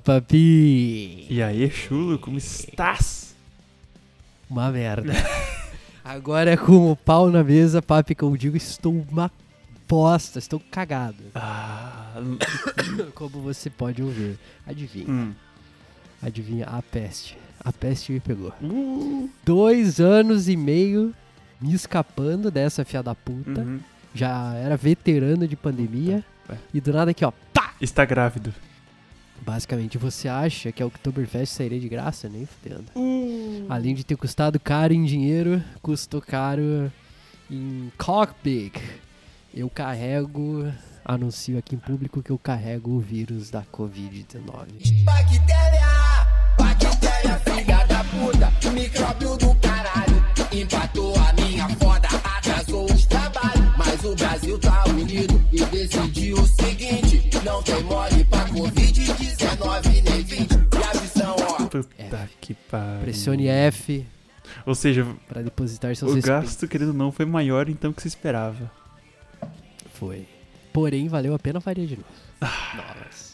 papi! E aí, chulo, como estás? Uma merda. Agora com o pau na mesa, papi, que eu digo, estou uma bosta, estou cagado. Ah, Como você pode ouvir. Adivinha, hum. adivinha, a peste. A peste me pegou. Uh, Dois anos e meio me escapando dessa fia da puta. uhum. Já era veterano de pandemia. É. E do nada aqui, ó, pá! Está grávido. Basicamente, você acha que a Oktoberfest sairia de graça? Nem fudendo. Uh. Além de ter custado caro em dinheiro, custou caro em cockpit. Eu carrego, anuncio aqui em público que eu carrego o vírus da Covid-19. Bactéria, bactéria, filha da puta, micróbio do caralho, empatou a minha foda, atrasou os trabalhos, mas o Brasil tá unido e decidiu o seguinte, não tem mole que pariu. Pressione F Ou seja, para depositar seus o respeitos. gasto, querido ou não, foi maior então que se esperava. Foi. Porém, valeu a pena faria de novo. Ah. Nossa.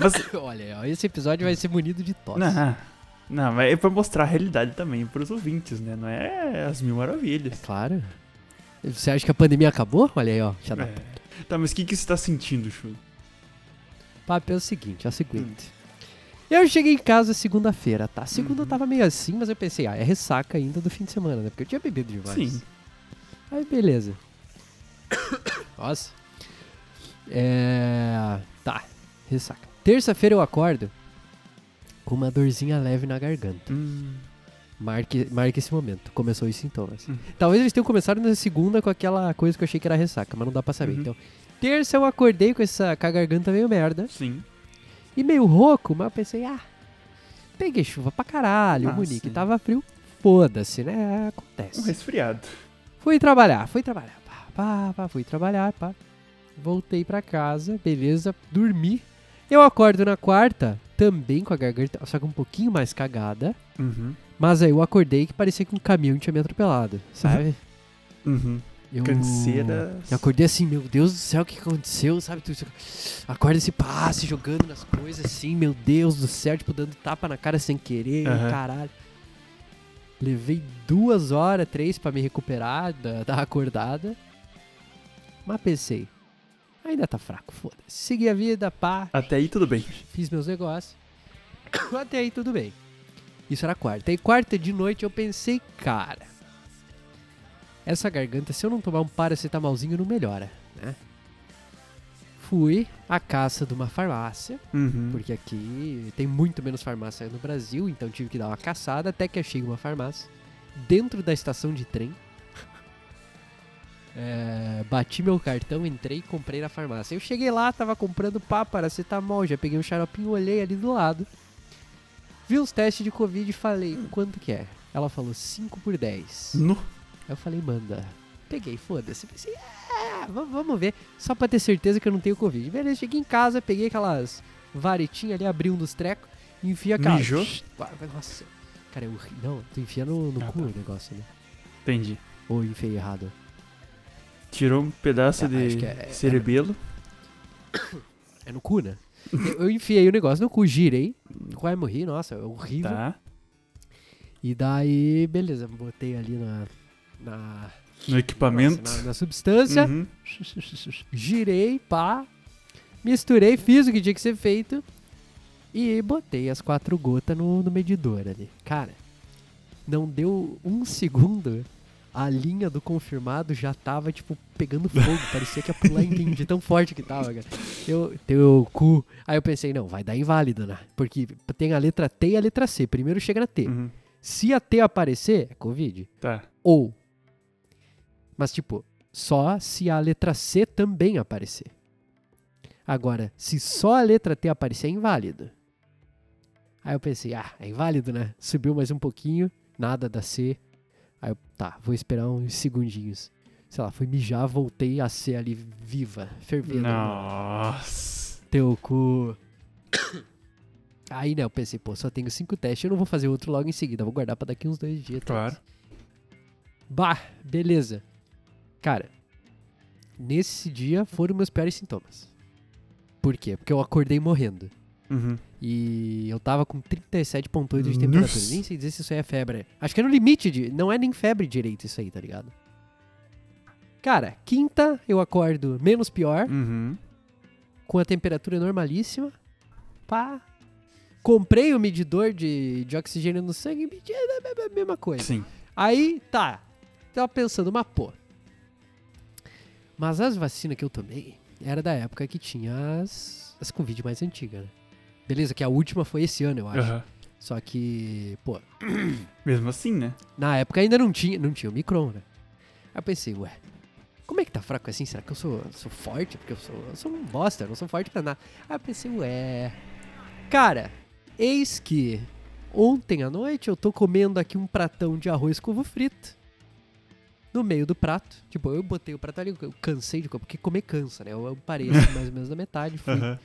Mas, Olha, esse episódio vai ser munido de tosse. não, não, mas é pra mostrar a realidade também pros ouvintes, né? Não é as mil É maravilhas. claro. Você acha que a pandemia acabou? Olha aí, ó. Já dá. É. Tá, mas o que, que você tá sentindo, chulo? Papo é o seguinte, é o seguinte. Eu cheguei em casa segunda-feira, tá? Segunda Uhum. tava meio assim, mas eu pensei, ah, é ressaca ainda do fim de semana, né? Porque eu tinha bebido demais. Sim. Aí, beleza. Nossa. É. Tá, ressaca. Terça-feira eu acordo com uma dorzinha leve na garganta. Hum, Marque, marque esse momento. Começou os sintomas. Uhum. Talvez eles tenham começado na segunda com aquela coisa que eu achei que era ressaca, mas não dá pra saber. Uhum. Então, terça eu acordei com essa com a garganta meio merda sim. E meio rouco, mas eu pensei, ah, peguei chuva pra caralho, Ah, Munique, sim. tava frio, foda-se, né? Um Acontece. resfriado. Fui trabalhar, fui trabalhar, pá, pá, pá, fui trabalhar, pá. Voltei pra casa, beleza, dormi. Eu acordo na quarta, também com a garganta, só que um pouquinho mais cagada. Uhum. Mas aí eu acordei que parecia que um caminhão tinha me atropelado, sabe? Uhum. Eu... Canseira. Eu acordei assim, meu Deus do céu, o que aconteceu, sabe? Tu, acorda esse passe, jogando nas coisas assim, meu Deus do céu, tipo, dando tapa na cara sem querer, Aham. caralho. Levei duas horas, três pra me recuperar da, da acordada. Mas pensei, ainda tá fraco, foda-se. Segui a vida, pá, Até aí tudo bem. fiz meus negócios. Até aí tudo bem. Isso era quarta. E quarta de noite eu pensei, cara, essa garganta, se eu não tomar um paracetamolzinho, não melhora, né? Fui à caça de uma farmácia, Uhum. porque aqui tem muito menos farmácia no Brasil, então tive que dar uma caçada até que achei uma farmácia dentro da estação de trem. É, bati meu cartão, entrei e comprei na farmácia. Eu cheguei lá, tava comprando pá, paracetamol, já peguei um xaropinho, olhei ali do lado. Vi os testes de Covid e falei, quanto que é? Ela falou 5 por 10. No. Aí eu falei, manda. Peguei, foda-se. Pensei, é, va- vamos ver. Só pra ter certeza que eu não tenho Covid. Beleza, cheguei em casa, peguei aquelas varetinhas ali, abri um dos trecos, enfia aquela. Mijou? Pá, Nossa. Cara, eu ri- Não, tu enfia no, no Ah, cu tá. o negócio, né? Entendi. Ou enfiei errado. Tirou um pedaço É, acho de é- é- cerebelo. É no cu, né? eu, eu enfiei o negócio no cu, girei. Quase morri, nossa, é horrível. Tá. E daí, beleza, botei ali na. Na No equipamento. na, na substância. Uhum. Girei, pá. Misturei, fiz o que tinha que ser feito. E botei as quatro gotas no, no medidor ali. Cara, não deu um segundo. A linha do confirmado já tava, tipo, pegando fogo. Parecia que ia pular em de tão forte que tava, cara. Eu, teu cu. Aí eu pensei, não, vai dar inválido, né? Porque tem a letra T e a letra C. Primeiro chega na T. Uhum. Se a T aparecer, é Covid. Tá. Ou. Mas, tipo, só se a letra C também aparecer. Agora, se só a letra T aparecer, é inválido. Aí eu pensei, ah, é inválido, né? Subiu mais um pouquinho, nada da C. Aí eu, tá, vou esperar uns segundinhos. Sei lá, fui mijar, voltei a C ali viva, fervendo. Nossa. Teu cu. Aí, né, eu pensei, pô, só tenho cinco testes, eu não vou fazer outro logo em seguida, vou guardar pra daqui uns dois dias. Claro. três. Bah, beleza. Cara, nesse dia foram meus piores sintomas. Por quê? Porque eu acordei morrendo. Uhum. E eu tava com 37,8 de temperatura. Nossa. Nem sei dizer se isso aí é febre. Acho que é no limite de. Não é nem febre direito isso aí, tá ligado? Cara, quinta eu acordo menos pior, Uhum. com a temperatura normalíssima. Pá. Comprei o medidor de, de oxigênio no sangue, media a mesma coisa. Sim. Aí, tá. Tava pensando, mas pô. Mas as vacinas que eu tomei era da época que tinha as, as Covid mais antigas, né? Beleza, que a última foi esse ano, eu acho. Aham. Só que, pô, Mesmo assim, né? na época ainda não tinha, não tinha o Micron, né? Aí eu pensei, ué, como é que tá fraco assim? Será que eu sou, sou forte? Porque eu sou, eu sou um bosta, eu não sou forte pra nada. Aí eu pensei, ué. Cara, eis que ontem à noite eu tô comendo aqui um pratão de arroz com ovo frito. No meio do prato. Tipo, eu botei o prato ali, eu cansei de comer, porque comer cansa, né? Eu, parei assim, mais ou menos na metade, fui Aham.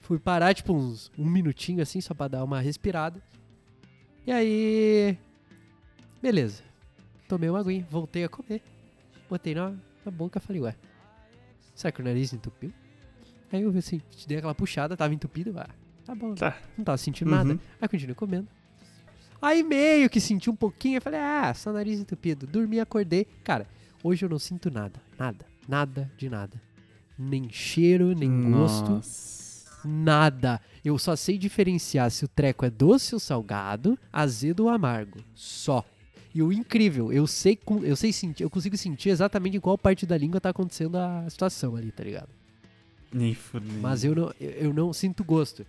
Fui parar, tipo, uns um minutinho assim, só pra dar uma respirada. E aí. Beleza. Tomei uma aguinha, voltei a comer. Botei na, na boca falei, ué. Será que o nariz entupiu? Aí eu vi assim, dei aquela puxada, tava entupido. Ah, tá bom? Tá. não tava sentindo Uhum. nada. Aí continuei comendo. Aí meio que senti um pouquinho, eu falei, ah, só nariz entupido. Dormi, acordei. Cara, hoje eu não sinto nada. Nada. Nada de nada. Nem cheiro, nem gosto. Nossa. Nada. Eu só sei diferenciar se o treco é doce ou salgado, azedo ou amargo. Só. E o incrível, eu sei, eu sei sentir, eu consigo sentir exatamente em qual parte da língua tá acontecendo a situação ali, tá ligado? Nem. Mas eu não, eu não sinto gosto.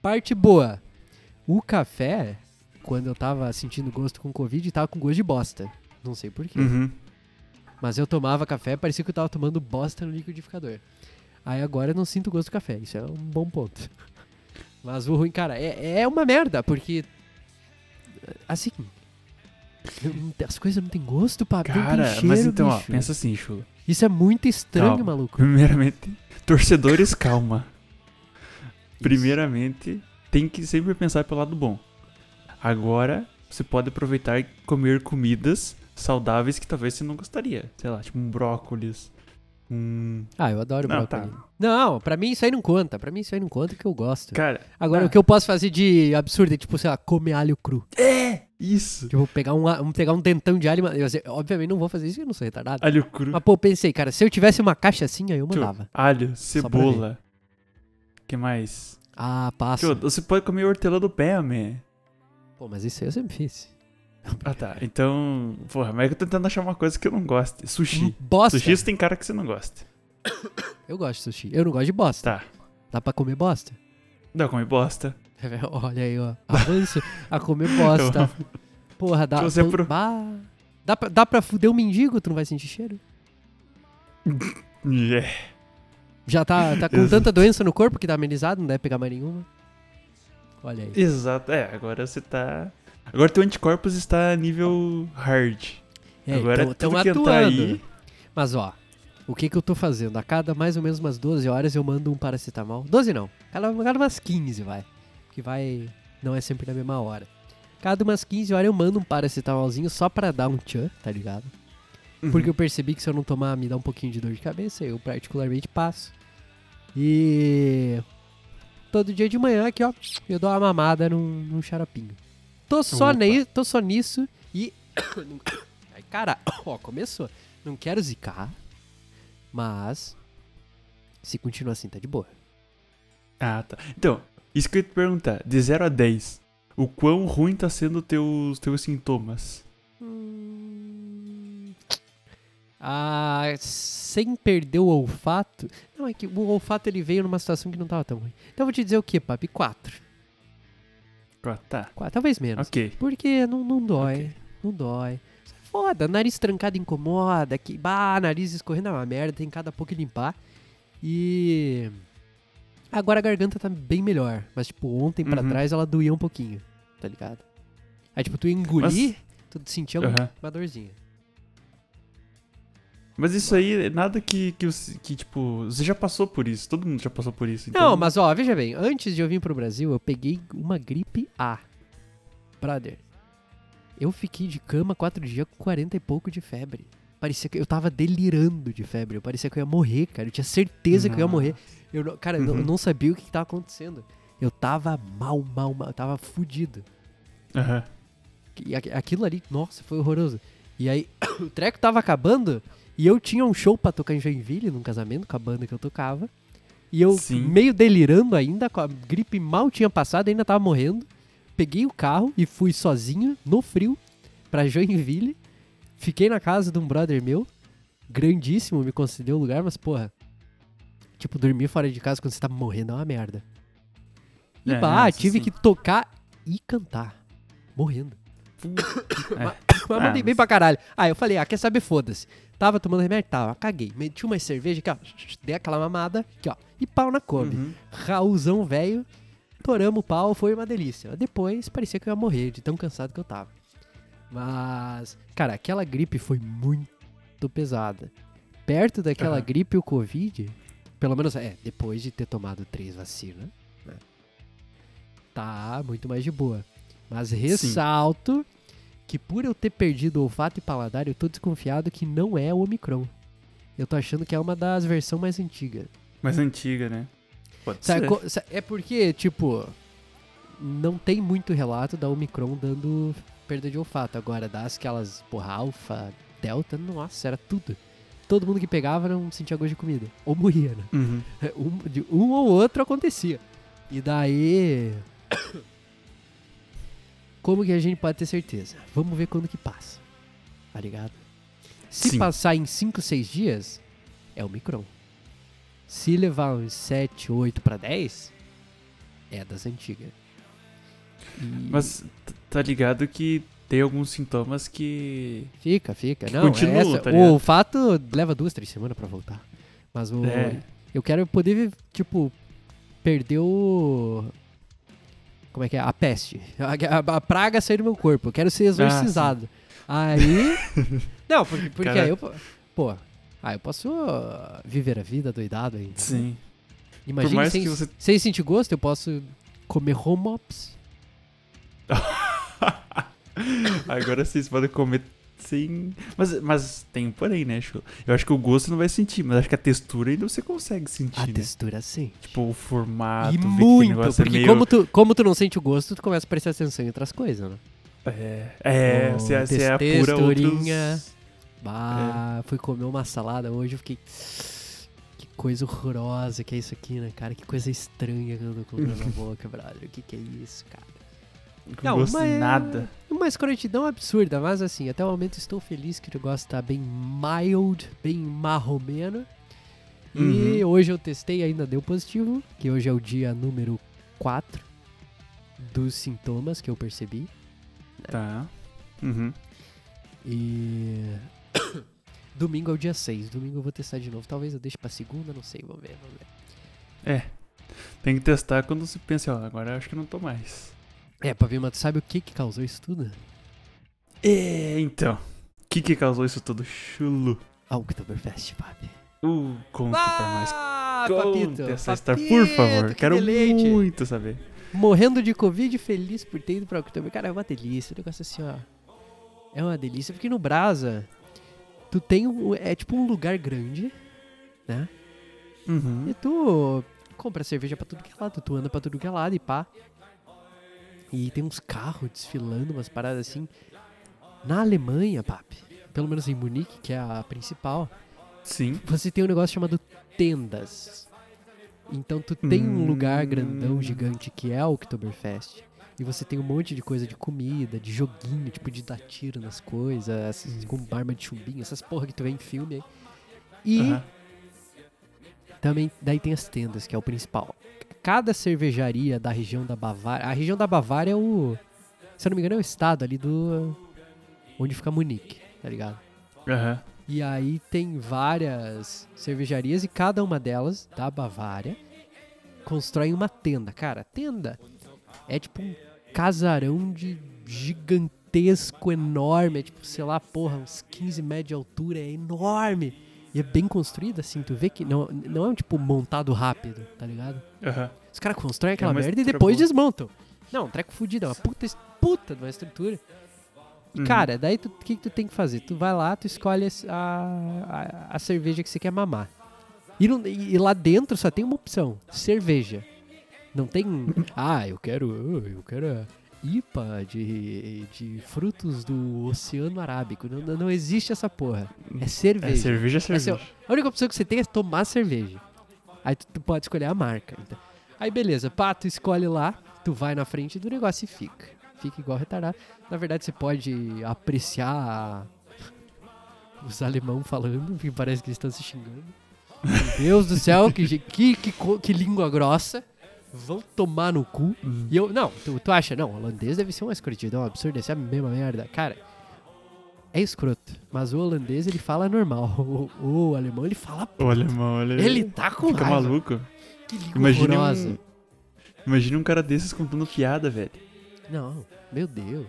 Parte boa. O café, quando eu tava sentindo gosto com Covid, tava com gosto de bosta. Não sei porquê. Uhum. Mas eu tomava café, parecia que eu tava tomando bosta no liquidificador. Aí agora eu não sinto gosto do café, isso é um bom ponto. Mas o ruim, cara, é, é uma merda, porque. Assim. As coisas não tem gosto, tem Cara, cheiro, mas então, ó, bicho. pensa assim, Chulo. Isso é muito estranho, Calma. maluco. Primeiramente, torcedores, calma. Primeiramente, tem que sempre pensar pelo lado bom. Agora, você pode aproveitar e comer comidas saudáveis que talvez você não gostaria. Sei lá, tipo um brócolis, um... Ah, eu adoro Não, brócolis. tá. Não, pra mim isso aí não conta. Pra mim isso aí não conta que eu gosto. Cara, Agora, ah. o que eu posso fazer de absurdo é, tipo, sei lá, comer alho cru. é isso. Tipo, pegar um, pegar um dentão de alho. Eu, obviamente não vou fazer isso, eu não sou retardado. Alho cru. Mas, pô, pensei, cara, se eu tivesse uma caixa assim, aí eu Tio, mandava. alho, pra cebola. que mais? Ah, passa. Tio, você pode comer hortelã do pé, man. Pô, mas isso aí eu sempre fiz. Ah, tá. Então, porra, mas eu tô tentando achar uma coisa que eu não goste. Sushi. Bosta. Sushi você tem cara que você não gosta. Eu gosto de sushi. Eu não gosto de bosta. Tá. Dá pra comer bosta? Não, come bosta. Olha aí, ó. Avanço a comer bosta. Porra, dá. Você pro- bah. dá, pra, dá pra fuder um mendigo, tu não vai sentir cheiro? Yeah. Já tá, tá com tanta doença no corpo que tá amenizado, não deve pegar mais nenhuma. Olha aí. Exato. É, agora você tá. Agora teu anticorpos está nível hard. É, agora tão, tão tudo que atuando. entrar aí. Mas ó, o que que eu tô fazendo? A cada mais ou menos umas 12 horas eu mando um paracetamol. 12 não, cada, cada umas 15 vai. Que vai, não é sempre na mesma hora. Cada umas 15 horas eu mando um paracetamolzinho só pra dar um tchan, tá ligado? Uhum. Porque eu percebi que se eu não tomar me dá um pouquinho de dor de cabeça, eu particularmente passo. E todo dia de manhã aqui, ó, eu dou uma mamada num, num xaropinho. Tô só, Opa. tô só nisso e. Ai, cara, ó, começou. Não quero zicar, mas. Se continuar assim, tá de boa. Ah, tá. Então, isso que eu ia te perguntar. De 0 a 10, o quão ruim tá sendo teus, teus sintomas? Hum, Ah, sem perder o olfato. Não, é que o olfato ele veio numa situação que não tava tão ruim. Então eu vou te dizer o que, papi? Quatro. Ah, Tá. Quatro, talvez menos. Ok. Porque não, não dói. Ok. Não dói. Foda, nariz trancado incomoda. Que, bah, nariz escorrendo é uma merda. Tem cada pouco que limpar. E. Agora a garganta tá bem melhor. Mas, tipo, ontem pra Uhum. trás ela doía um pouquinho. Tá ligado? Aí, tipo, tu engolir, tu sentia Aham. uma dorzinha. Mas isso aí é nada que, que, que, tipo, você já passou por isso. Todo mundo já passou por isso. Então... Não, mas ó, veja bem, antes de eu vir pro Brasil, eu peguei uma gripe A. Brother, eu fiquei de cama quatro dias com 40 e pouco de febre. Parecia que eu tava delirando de febre. Parecia que eu ia morrer, cara. Eu tinha certeza que eu ia morrer. Eu, cara, eu não- eu Uhum. não sabia o que, que tava acontecendo. eu tava mal, mal, mal. Eu tava fudido. Aham. E aqu- aquilo ali, nossa, foi horroroso. E aí, o treco tava acabando e eu tinha um show pra tocar em Joinville, num casamento com a banda que eu tocava. E eu, Sim. meio delirando ainda, com a gripe mal tinha passado, ainda tava morrendo. Peguei o carro e fui sozinho, no frio, pra Joinville. Fiquei na casa de um brother meu, grandíssimo, me concedeu o lugar, mas porra. Tipo, dormir fora de casa quando você tá morrendo é uma merda. E É, bah, tive sim. que tocar e cantar. Morrendo. É. Mas Ah, mandei bem pra caralho. Aí eu falei, ah, quer saber, foda-se. Tava tomando remédio? Tava, caguei. Meti uma cerveja aqui, ó. Dei aquela mamada, aqui, ó. E pau na Kombi. Uhum. Raulzão velho. Toramos o pau, foi uma delícia. Depois parecia que eu ia morrer de tão cansado que eu tava. Mas, cara, aquela gripe foi muito pesada. Perto daquela Aham. gripe, o Covid, pelo menos, é, depois de ter tomado três vacinas, né? Tá muito mais de boa. Mas ressalto que por eu ter perdido o olfato e paladar, eu tô desconfiado que não é o Omicron. Eu tô achando que é uma das versões mais antigas. Mais antiga, né? Pode Sabe ser. é porque, tipo, não tem muito relato da Omicron dando perda de olfato. Agora, das aquelas, porra, alfa, delta, nossa, era tudo. Todo mundo que pegava não sentia gosto de comida. Ou morria, né? Uhum. Um, de um ou outro acontecia. E daí. Como que a gente pode ter certeza? Vamos ver quando que passa. Tá ligado? Se Sim. passar em 5, 6 dias, é o Micron. Se levar uns 7, 8 pra 10, é das antigas. E Mas tá ligado que tem alguns sintomas que. Fica, fica. que Não, continua, essa, tá o olfato leva duas, três semanas pra voltar. Mas o, É. eu quero poder, tipo, perder o. Como é que é? A peste. A, a- a praga sair do meu corpo. Eu quero ser exorcizado. aí. Não, porque, porque Cara- aí eu. Pô. Ah, eu posso uh, viver a vida doidado aí. Sim. Imagina sem, que você- sem sentir gosto, eu posso comer home ops. Agora vocês podem comer sem. Mas, mas tem um porém, né? Eu acho que o gosto não vai sentir, mas acho que a textura ainda você consegue sentir. A né? textura sim. Tipo, o formato. e muito, é porque meio- como, tu, como tu não sente o gosto, tu começa a prestar atenção em outras coisas, né? É, é Oh, você, você tes- apura texturinha. outros. Bah, fui comer uma salada hoje, eu fiquei. Que coisa horrorosa que é isso aqui, né, cara? Que coisa estranha que eu tô colocando na boca, brother. O que, que é isso, cara? Com gosto de mas- nada. Uma escrotidão absurda, mas assim, até o momento estou feliz que o negócio tá bem mild, bem marromeno. E Uhum. hoje eu testei, ainda deu positivo, que hoje é o dia número 4 dos sintomas que eu percebi. Tá. Uhum. E. Domingo é o dia 6. Domingo eu vou testar de novo. Talvez eu deixe pra segunda, não sei. Vamos ver, vamos ver. Tem que testar quando você pensa, ó, agora eu acho que não tô mais. É, pra ver, mas tu sabe o que que causou isso tudo? É, então. O que que causou isso tudo? Chulo. A Oktoberfest, papi. Uh, conta pra nós. Ah, Conta essa história, por favor. que Quero deleite. muito saber. Morrendo de Covid, feliz por ter ido pra Oktober. Cara, é uma delícia. O negócio assim, ó. É uma delícia. Porque no Brasa, tu tem um. É tipo um lugar grande, né? Uhum. E tu compra cerveja pra tudo que é lado, tu anda pra tudo que é lado e pá. E tem uns carros desfilando, umas paradas assim. Na Alemanha, papi, pelo menos em Munique, que é a principal, Sim. você tem um negócio chamado tendas. Então tu tem um lugar grandão, Hum. gigante, que é o Oktoberfest. E você tem um monte de coisa de comida, de joguinho, tipo de dar tiro nas coisas, com arma de chumbinho, essas porra que tu vê em filme aí. E Aham. também, daí tem as tendas, que é o principal. Cada cervejaria da região da Bavária. A região da Bavária é o. Se eu não me engano, é o estado ali do. Onde fica Munique, tá ligado? Aham. E aí tem várias cervejarias e cada uma delas, da Bavária, constrói uma tenda. Cara, tenda é tipo um casarão de gigantesco, enorme. É tipo, sei lá, porra, uns 15 metros de altura. É enorme. E é bem construída, assim. Tu vê que não, não é um tipo montado rápido, tá ligado? Aham. Os caras constroem aquela uma merda e depois boa. desmontam. Não, um treco fudido, é uma puta, puta de uma estrutura. E, Uhum. Cara, daí o que, que tu tem que fazer? Tu vai lá, tu escolhe a, a, a cerveja que você quer mamar. E, não- e- lá dentro só tem uma opção: cerveja. Não tem. Ah, eu quero. Eu quero. IPA de, de frutos do Oceano Arábico. Não, não- existe essa porra. É cerveja. É cerveja, é Essa é cerveja. A única opção que você tem é tomar cerveja. Aí tu, tu pode escolher a marca. Então. Aí beleza, pá, tu escolhe lá, tu vai na frente do negócio e fica. Fica igual retardado. Na verdade, você pode apreciar a- os alemão falando, que parece que eles estão se xingando. Meu Deus do céu, que, que, que, que língua grossa. Vão tomar no cu. Hum. E eu, não, tu, tu acha, não, holandês deve ser uma escrotidão absurda, deve ser a mesma merda. Cara, é escroto, mas o holandês ele fala normal. O, o alemão ele fala. O alemão, ele, Ele tá com fica raiva. maluco. Que língua Imagine horrorosa. um, imagine um cara desses contando piada, velho. Não, meu Deus.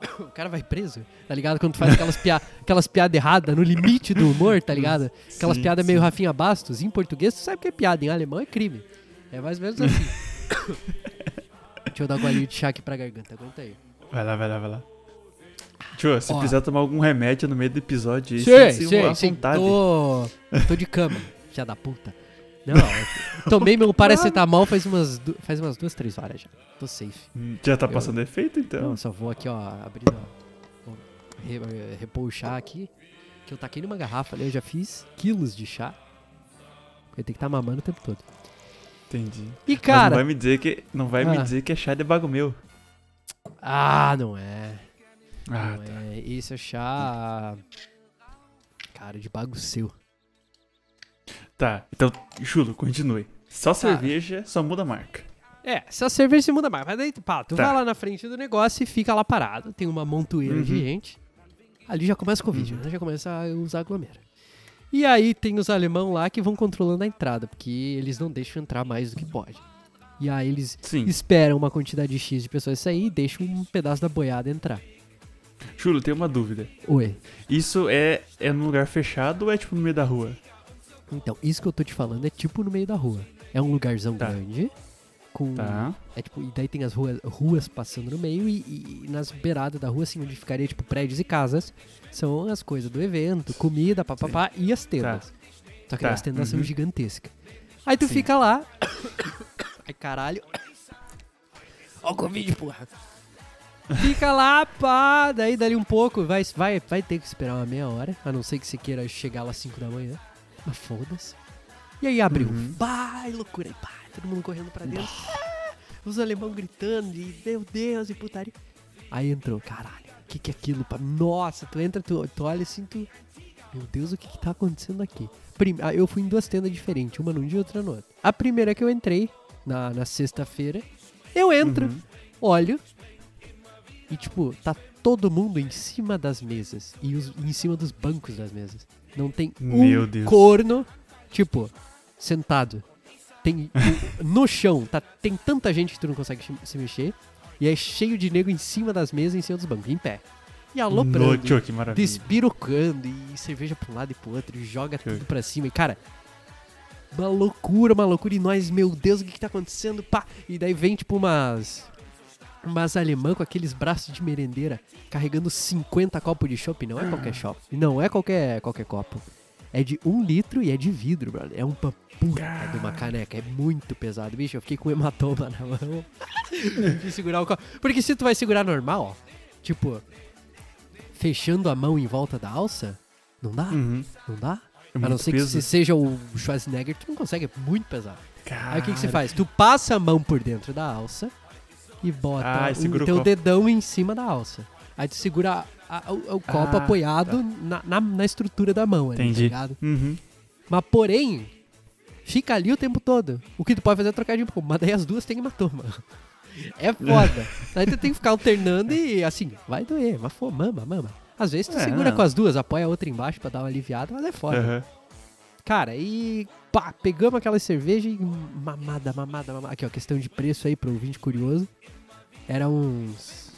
O cara vai preso, tá ligado? Quando tu faz aquelas, pia aquelas piadas erradas no limite do humor, tá ligado? Aquelas Sim, piadas meio. Rafinha Bastos. Em português, tu sabe que é piada, em alemão é crime. É mais ou menos assim. Deixa eu dar um golinho de chá aqui pra garganta, aguenta aí. Vai lá, vai lá, vai lá. Tio, se Ó. precisar tomar algum remédio no meio do episódio, aí, à sim. vontade. Tô, tô de cama, já da puta. Não, eu tomei meu paracetamol faz umas, du- faz umas duas, três horas já. Tô safe. Hum, Já tá passando efeito, então? Não, só vou aqui, ó, abrindo, ó, vou re, eh, repor o chá aqui. Que eu taquei numa garrafa ali, eu já fiz quilos de chá. Eu tenho que estar mamando o tempo todo. Entendi. E Mas cara. não vai me dizer que, não vai me Ah. dizer que é chá de bago meu. Ah, não é. Ah, não tá. é. Isso é chá. Cara, de bago seu. Tá, então, Chulo, continue. Só cerveja, só muda a marca. É, essa cerveja se muda mais. Mas daí, pá, tu Tá. vai lá na frente do negócio e fica lá parado. Tem uma montoeira de Uhum. gente. Ali já começa o Covid, né? Já começa a usar aglomera. E aí tem os alemão lá que vão controlando a entrada, porque eles não deixam entrar mais do que pode. E aí eles Sim. esperam uma quantidade X de pessoas sair e deixam um pedaço da boiada entrar. Chulo, tem uma dúvida. Oi. Isso é, é num lugar fechado ou é tipo no meio da rua? Então, isso que eu tô te falando é tipo no meio da rua. É um lugarzão Tá. grande. Com Tá. É tipo, e daí tem as ruas, ruas passando no meio e, e- nas beiradas da rua, assim, onde ficaria, tipo, prédios e casas, são as coisas do evento, comida, papapá, e as tendas. Só que Tá, as tendas são uhum. gigantescas. Aí tu Sim. fica lá. Ai, caralho. Ó o Covid, porra. Fica lá, pá, daí dali um pouco, vai, vai, vai ter que esperar uma meia hora, a não ser que você queira chegar lá às 5 da manhã. Mas foda-se. E aí abriu. Uhum. Vai, loucura. E pá, todo mundo correndo pra dentro. Ah, os alemão gritando e meu Deus, e putaria. Aí entrou, caralho, o que que é aquilo? pá? Nossa, tu entra, tu, tu olha assim, tu... Meu Deus, o que que tá acontecendo aqui? Prim- ah, eu fui em duas tendas diferentes, uma num dia e outra no outro. A primeira que eu entrei, na, na sexta-feira, eu entro, Uhum. olho, e tipo, tá todo mundo em cima das mesas. E os, em cima dos bancos das mesas. Não tem um Meu Deus. corno, tipo, sentado. Tem no chão, tá, tem tanta gente que tu não consegue se- mexer. E é cheio de nego em cima das mesas, em cima dos bancos, em pé. E aloprando, No, que maravilha. despirocando, e cerveja pra um lado e pro outro, e joga tudo pra cima. E, cara, uma loucura, uma loucura. E nós, meu Deus, o que que tá acontecendo? Pá! E daí vem, tipo, umas... Umas alemã com aqueles braços de merendeira, carregando 50 copos de chopp. Não é qualquer chopp. Não é qualquer, qualquer copo. É de um litro e é de vidro, brother. É uma puta de uma caneca. É muito pesado, bicho. Eu fiquei com hematoma na mão. de segurar o copo. Porque se tu vai segurar normal, ó, tipo, fechando a mão em volta da alça, não dá. Uhum. Não dá. É a não ser que peso. você seja o Schwarzenegger, tu não consegue, é muito pesado. Aí o que, que você Cara. faz? Tu passa a mão por dentro da alça e bota Ah, o teu dedão em cima da alça. Aí tu segura a- a- o, o copo Ah, apoiado na, na, na estrutura da mão ali, tá Entendi. ligado? Uhum. Mas porém, fica ali o tempo todo. O que tu pode fazer é trocar de pouco, mas daí as duas tem hematoma. É foda. Aí tu tem que ficar alternando e assim, vai doer, mas pô, mama, mama. Às vezes tu É, segura não. com as duas, apoia a outra embaixo pra dar uma aliviada, mas é foda. Aham. Cara, e pá, pegamos aquela cerveja e mamada, mamada, mamada. Aqui, ó, questão de preço aí pro ouvinte curioso. Era uns.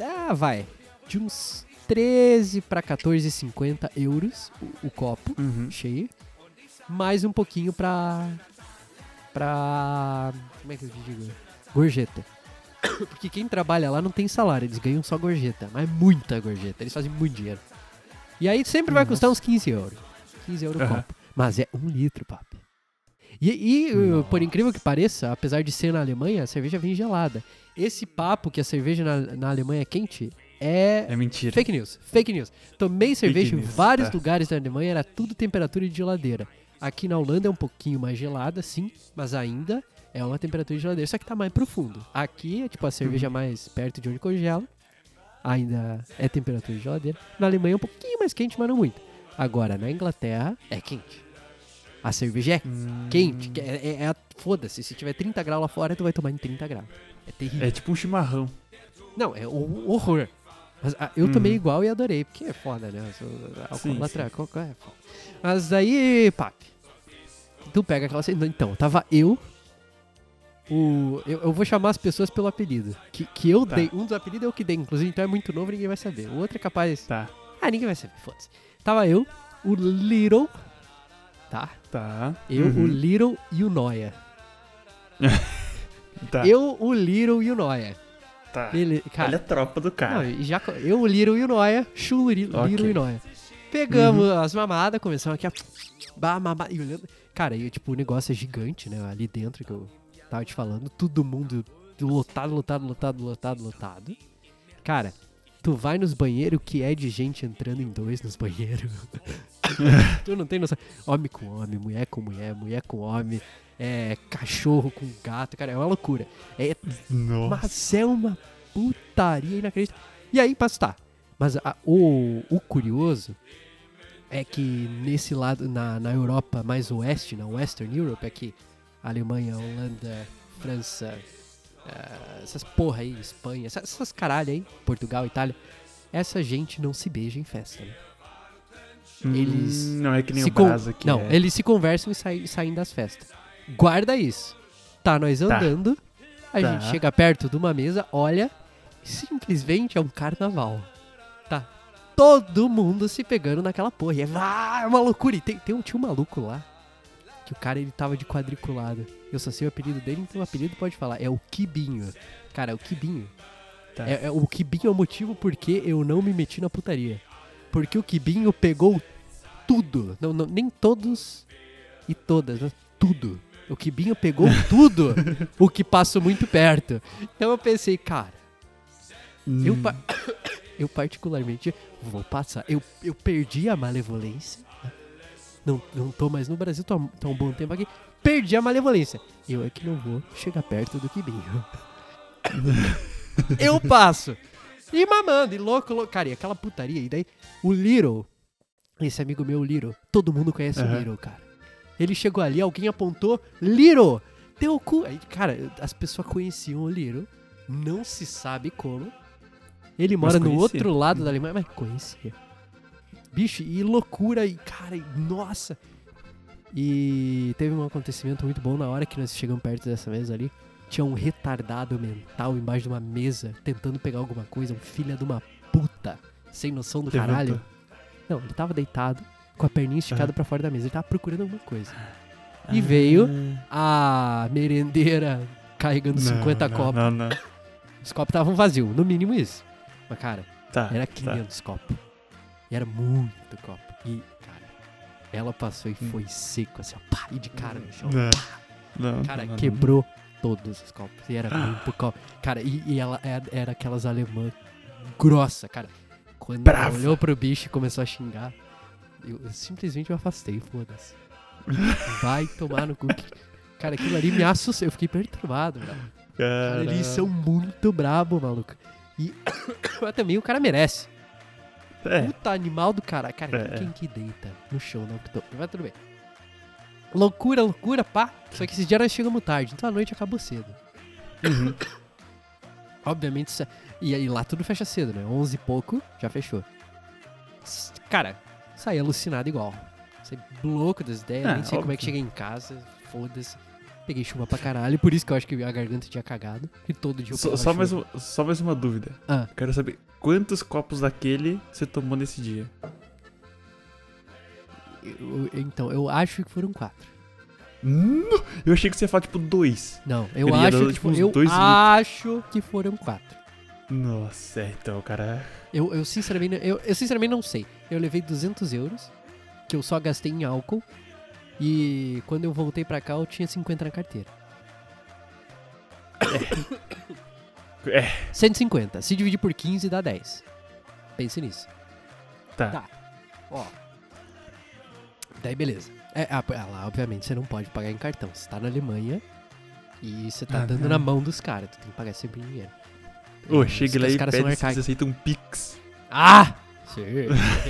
Ah, vai. De uns 13 pra 14,50 euros o, o copo Uhum. cheio. Mais um pouquinho pra. pra. Como é que eu digo? Gorjeta. Porque quem trabalha lá não tem salário, eles ganham só gorjeta. Mas muita gorjeta, eles fazem muito dinheiro. E aí sempre vai custar uns 15 euros. 15 euros o Aham. copo. Mas é um litro, papi. E, e, uh, por incrível que pareça, apesar de ser na Alemanha, a cerveja vem gelada. Esse papo que a cerveja na, na Alemanha é quente é, É mentira. fake news. Fake news. Tomei cerveja em news, vários tá. lugares da Alemanha, era tudo temperatura de geladeira. Aqui na Holanda é um pouquinho mais gelada, sim, mas ainda é uma temperatura de geladeira, só que tá mais profundo. Aqui é tipo a cerveja mais perto de onde congela, ainda é temperatura de geladeira. Na Alemanha é um pouquinho mais quente, mas não muito. Agora, na Inglaterra, é quente. A cerveja é Hum, quente. que É, é- é a- Foda-se, se tiver 30 graus lá fora, tu vai tomar em 30 graus. É terrível. É tipo um chimarrão. Não, é o horror. Mas ah, eu tomei Uhum. igual e adorei, porque é foda, né? Sim, alcoólatra, é foda. Mas aí, papi, tu pega aquela... Então, tava eu... O, eu, eu vou chamar as pessoas pelo apelido. Que, que eu Tá. dei. Um dos apelidos é o que dei, inclusive, então é muito novo ninguém vai saber. O outro é capaz. Tá. Ah, ninguém vai saber, foda-se. Tava eu, o Little. Tá? Tá. Eu, o Uhum. Little e o Noia. Tá. Eu, o Little e o Noia. Tá. Ele, cara, Olha a tropa do cara. Não, já, eu, o Little e o Noia, Chu, Li- Little Ok. e Noia. Pegamos as mamadas, começamos aqui a. Bah, mamá, e olhando. Cara, e tipo, o negócio é gigante, né? Ali dentro que eu tava te falando. Todo mundo lotado, lotado, lotado, lotado, lotado. Cara, tu vai nos banheiros, que é de gente entrando em dois nos banheiros. tu não tem noção. Homem com homem, mulher com mulher, mulher com homem. É, cachorro com gato, cara, é uma loucura. É Nossa. mas é uma putaria inacreditável. E aí, mas tá. Mas a- o, o curioso é que nesse lado, na, na Europa mais oeste, na Western Europe, aqui, Alemanha, Holanda, França, ah, essas porra aí, Espanha, essas, essas caralho aí, Portugal, Itália, essa gente não se beija em festa, né? eles Hum, não é que nem se o Brasa que Não, é... eles se conversam e saem, saem das festas. Guarda isso. Tá, nós Tá. andando, a Tá. gente chega perto de uma mesa, olha, simplesmente é um carnaval. Tá. Todo mundo se pegando naquela porra. E é, ah, é uma loucura. E tem, tem um tio maluco lá, que o cara ele tava de quadriculado. Eu só sei o apelido dele, então o apelido pode falar. É o Kibinho. Cara, é o Kibinho. Tá. É, é- o Kibinho é o motivo porque eu não me meti na putaria. Porque o Kibinho pegou tudo. Não, não, nem todos e todas, mas tudo. O Kibinho pegou tudo o que passou muito perto. Então eu pensei, cara, eu, Hum, pa- eu particularmente vou passar. Eu, eu perdi a malevolência. Não, não tô mais no Brasil, tô, há- um bom tempo aqui. Perdi a malevolência. Eu é que não vou chegar perto do Kibinho. eu passo. E mamando, e louco, louco. Cara, e aquela putaria. E daí, o Little, esse amigo meu, o Little, todo mundo conhece o Aham. Little, cara. Ele chegou ali, alguém apontou, Little, teu cu. Aí, cara, as pessoas conheciam o Little, não se sabe como. Ele mora no outro lado da Alemanha, mas conhecia. Bicho, e loucura, e cara, e nossa. E teve um acontecimento muito bom na hora que nós chegamos perto dessa mesa ali. Tinha um retardado mental embaixo de uma mesa tentando pegar alguma coisa, um filho de uma puta, sem noção do Levantou. caralho. Não, ele tava deitado, com a perninha esticada pra fora da mesa. Ele tava procurando alguma coisa. E veio a merendeira carregando Não, 50 não, copos. Não, não. Os copos estavam vazios, no mínimo isso. Mas, cara, Tá. era tá. 500 copos. E era muito copo. E, cara, ela passou e foi seco, assim, ó, pá, e de cara no chão. Não. Não, Cara, não, não. quebrou todos os copos. E era muito copo. Cara, e, e ela era, era aquelas alemã grossa, cara. Quando Brava. ela olhou pro bicho e começou a xingar, eu, eu simplesmente me afastei, foda-se. Vai tomar no cu. Cara, aquilo ali me assustou. Eu fiquei perturbado, cara. Cara, eles são muito brabo, maluco. E também o cara merece. É. Puta animal do cara. Cara, É. quem que deita no chão não Mas tudo bem. Loucura, loucura, pá. Só que esses dias nós chegamos tarde, então a noite acabou cedo. Uhum. Obviamente, isso é- e aí lá tudo fecha cedo, né? 11 e pouco, já fechou. Cara, saí alucinado igual. Saí louco das ideias, Ah, nem sei como é que óbvio. cheguei em casa, foda-se. Peguei chuva pra caralho, por isso que eu acho que a garganta tinha cagado. E todo dia eu Só, pegava só mais uma, só mais uma dúvida. Ah. Quero saber quantos copos daquele você tomou nesse dia? Eu- então, eu acho que foram quatro. Hum, Eu achei que você ia falar tipo dois. Não, eu acho dar, que tipo, eu litros. acho que foram quatro. Nossa, é, então, cara. Eu, eu sinceramente, eu, eu sinceramente não sei. Eu levei 200 euros, que eu só gastei em álcool. E quando eu voltei pra cá, eu tinha 50 na carteira. É. 150. Se dividir por 15 dá 10. Pense nisso. Tá. Tá. Ó. Daí beleza. É, ah, lá, obviamente, você não pode pagar em cartão. Você tá na Alemanha e você tá Ah, dando não. na mão dos caras. Tu tem que pagar sempre em dinheiro. Ô, É, chega lá e pede se arcaicos. vocês aceitam Pix. Ah! Sim.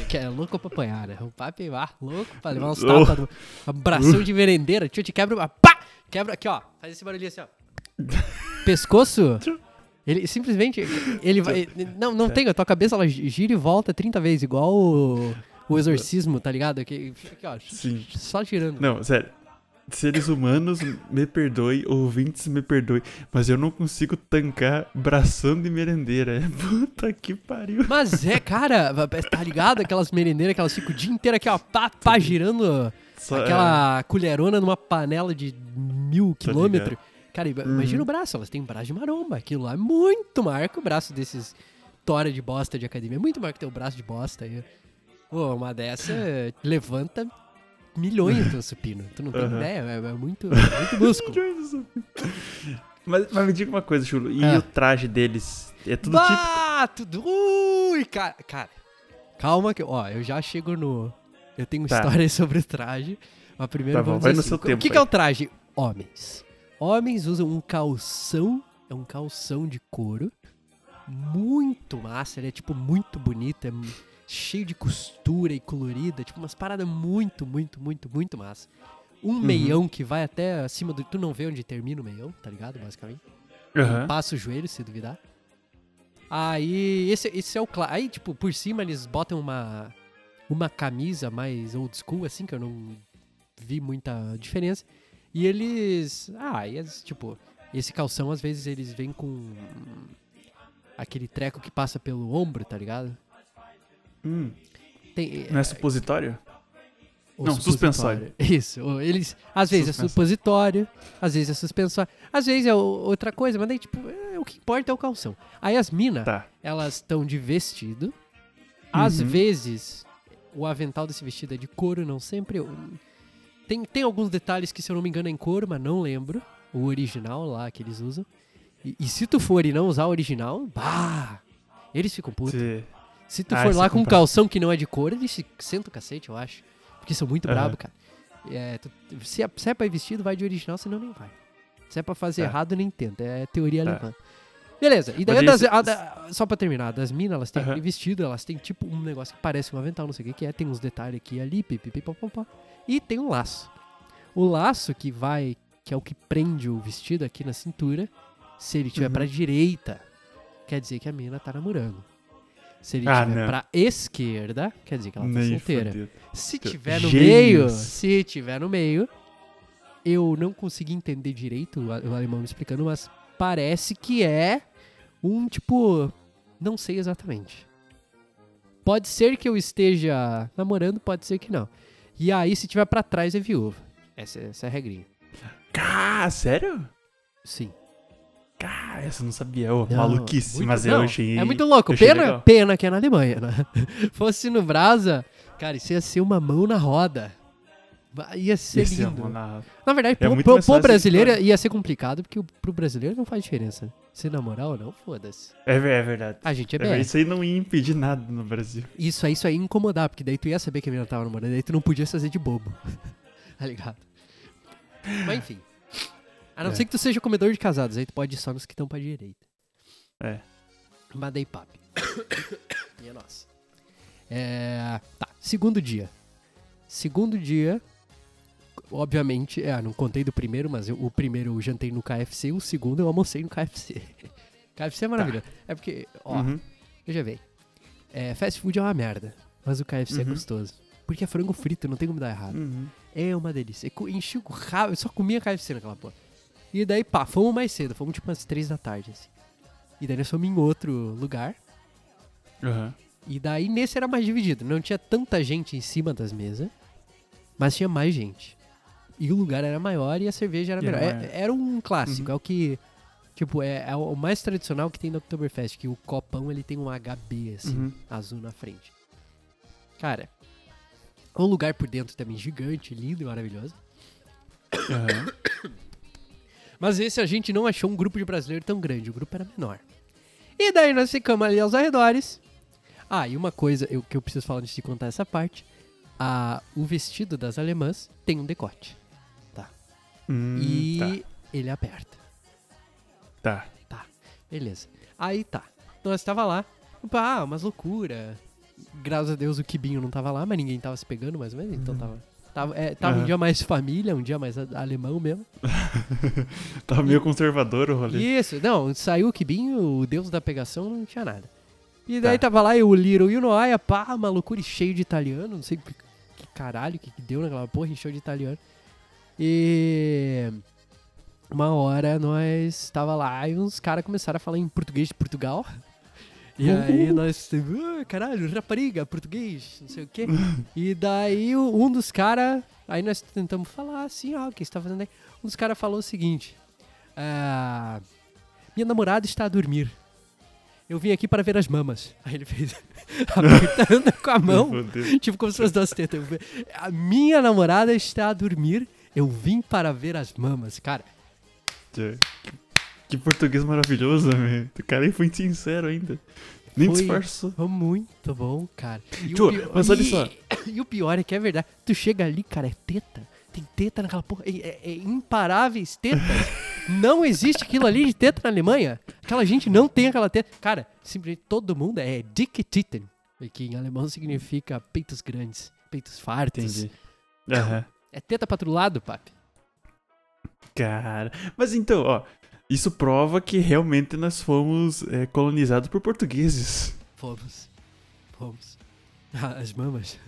que é louco pra apanhar, né? O papo é ah, louco pra levar uns Oh. tapas, um abração de merendeira. Tio, te quebra uma. Pá! Quebra aqui, ó. Faz esse barulhinho assim, ó. Pescoço. Ele simplesmente. Ele vai. Não, não tem. A tua cabeça ela gira e volta 30 vezes, igual o, o exorcismo, tá ligado? Que fica aqui, ó. Sim. Só girando. Não, sério. Seres humanos, me perdoe, ouvintes, me perdoe, mas eu não consigo tancar bração de merendeira. Puta que pariu. Mas é, cara, tá ligado? Aquelas merendeiras que elas ficam o dia inteiro aqui, ó, pá, pá, girando Só- aquela colherona numa panela de mil Tá quilômetros. Cara, Uhum. imagina o braço, elas têm braço de maromba. Aquilo lá é muito maior que o braço desses tora de bosta de academia. É muito maior que teu braço de bosta aí. Pô, uma dessa levanta milhões do supino. Tu não tem Aham. ideia, é, é muito, é muito músculo. Mas, mas me diga uma coisa, Chulo. E Ah. o traje deles? É tudo tipo. bah, tudo. Ui, cara, cara. Calma que, ó, eu já chego no. Eu tenho Tá. história sobre o traje. Mas primeiro Tá bom, vamos vai dizer no assim, seu o que, tempo que aí. é o traje? Homens. Homens usam um calção. É um calção de couro. Muito massa. Ele é tipo muito bonito. É cheio de costura e colorida. Tipo umas paradas muito, muito, muito, muito massa. Um Uhum. meião que vai até acima do. Tu não vê onde termina o meião, tá ligado? Basicamente. Aham. Passa o joelho, se duvidar. Aí, esse, esse é o. Aí, tipo, por cima eles botam uma, uma camisa mais old school, assim, que eu não vi muita diferença. E eles. Ah, e eles, tipo, esse calção, às vezes, eles vêm com aquele treco que passa pelo ombro, tá ligado? Hum, Tem, não é supositório? o Não, suspensório. Isso. Eles, às vezes é Suspensório. supositório, às vezes é suspensório, às vezes é outra coisa, mas daí, tipo, é, o que importa é o calção. Aí as minas, Tá. elas estão de vestido. Às Uhum. vezes, o avental desse vestido é de couro, não sempre. Tem, tem alguns detalhes que, se eu não me engano, é em couro, mas não lembro. O original lá que eles usam. E, e se tu for e não usar o original, bah! Eles ficam putos. Você- Se tu Ah, for se lá com um calção que não é de couro, eles se sentam o cacete, eu acho. Porque são muito Aham. brabo, cara. É, tu- se, é, se é pra ir vestido, vai de original, senão nem vai. Se é pra fazer Tá. errado, nem tenta. É teoria Tá. alemã. Beleza, e daí Mas das- a da- só pra terminar, das minas, elas têm vestido, elas têm tipo um negócio que parece um avental, não sei o que que é, tem uns detalhes aqui e ali, pipipipopopó. E tem um laço. O laço que vai, que é o que prende o vestido aqui na cintura, se ele tiver Uhum. pra direita, quer dizer que a mina tá namorando. Se ele Ah, tiver não. pra esquerda, quer dizer que ela tá Nem solteira. fodido. Se tiver no Gênios. meio, se tiver no meio, eu não consegui entender direito o alemão me explicando, mas parece que é um tipo, não sei exatamente. Pode ser que eu esteja namorando, pode ser que não. E aí, se tiver pra trás, é viúva. Essa, essa é a regrinha. Cá, sério? Sim. Cá, essa eu não sabia. Ô, Não, maluquice, muito- mas não, eu achei. É muito louco. Pena, legal. pena que é na Alemanha, né? Fosse no Brasa, cara, isso ia ser uma mão na roda. Ia ser é lindo. uma na- Na verdade, É pro, pro, pro brasileiro ia ser complicado, porque pro brasileiro não faz diferença. Se namorar ou não, foda-se. É, é verdade. A gente é É. Isso aí não ia impedir nada no Brasil. Isso aí, isso aí ia incomodar, porque daí tu ia saber que a menina tava namorando, daí tu não podia fazer de bobo. tá ligado? Mas enfim. A não É. ser que tu seja comedor de casados, aí tu pode ir só nos que estão pra direita. É. Mas daí papi. Minha nossa. É, tá, segundo dia. Segundo dia, obviamente, é, não contei do primeiro, mas eu- o primeiro eu jantei no KFC, o segundo eu almocei no KFC. KFC é maravilhoso. É porque, ó, Uhum. veja bem, é, fast food é uma merda, mas o KFC é Uhum. gostoso. Porque é frango frito, não tem como dar errado. Uhum. É uma delícia. Eu Enchi o rabo, eu só comia KFC naquela porra. E daí, pá, fomos mais cedo, fomos tipo umas três da tarde, assim. E daí nós fomos em outro lugar. Aham. E daí nesse era mais dividido. Não tinha tanta gente em cima das mesas, mas tinha mais gente. E o lugar era maior e a cerveja era E era melhor. É- maior. Era um clássico, Uhum. é o que. Tipo, é, é o mais tradicional que tem no Oktoberfest, que o copão ele tem um HB assim, Uhum. azul na frente. Cara, O lugar por dentro também gigante, lindo e maravilhoso. Aham. Mas esse a gente não achou um grupo de brasileiro tão grande, o grupo era menor. E daí nós ficamos ali aos arredores. Ah, e uma coisa eu- que eu preciso falar antes de contar essa parte. Ah, o vestido das alemãs tem um decote. Hum, e ele aperta. Tá. Tá, beleza. Aí tá. Nós tava lá. Ah, umas loucura. Graças a Deus o Kibinho não tava lá, mas ninguém tava se pegando mais ou menos, então tava. Tava, é, tava um Aham. dia mais família, um dia mais alemão mesmo. Tá. Tava meio conservador o rolê. Isso, não, saiu o Kibinho, o deus da pegação, não tinha nada. E daí Tá. tava lá eu, o Little e o Noia, pá, uma loucura e cheio de italiano, não sei que, que caralho, que, que deu naquela porra, encheu de italiano. E uma hora nós tava lá e uns caras começaram a falar em português de Portugal. E aí nós, ah, caralho, rapariga, português, não sei o quê. E daí um dos caras, aí nós tentamos falar assim, ó, o que você tá fazendo aí? Um dos caras falou o seguinte, ah, minha namorada está a dormir. Eu vim aqui para ver as mamas. Aí ele fez apertando com a mão, tipo como se fosse duas tetas. A minha namorada está a dormir. Eu vim para ver as mamas. Cara, Que, que português maravilhoso, velho. O cara foi sincero ainda. Nem Foi- disfarçou. foi muito bom, cara. E Tio, pior- mas olha e- só. E o pior é que é verdade. Tu chega ali, cara, é teta. Tem teta naquela porra. É, é- é imparáveis tetas. não existe aquilo ali de teta na Alemanha. Aquela gente não tem aquela teta. Cara, simplesmente todo mundo é Dick Titten. Que em alemão significa peitos grandes, peitos fartos. Entendi. Aham. É teta pra lado, papi. Cara. Mas então, ó. Isso prova que realmente nós fomos é, colonizados por portugueses. Fomos. Fomos. Ah, As mamas.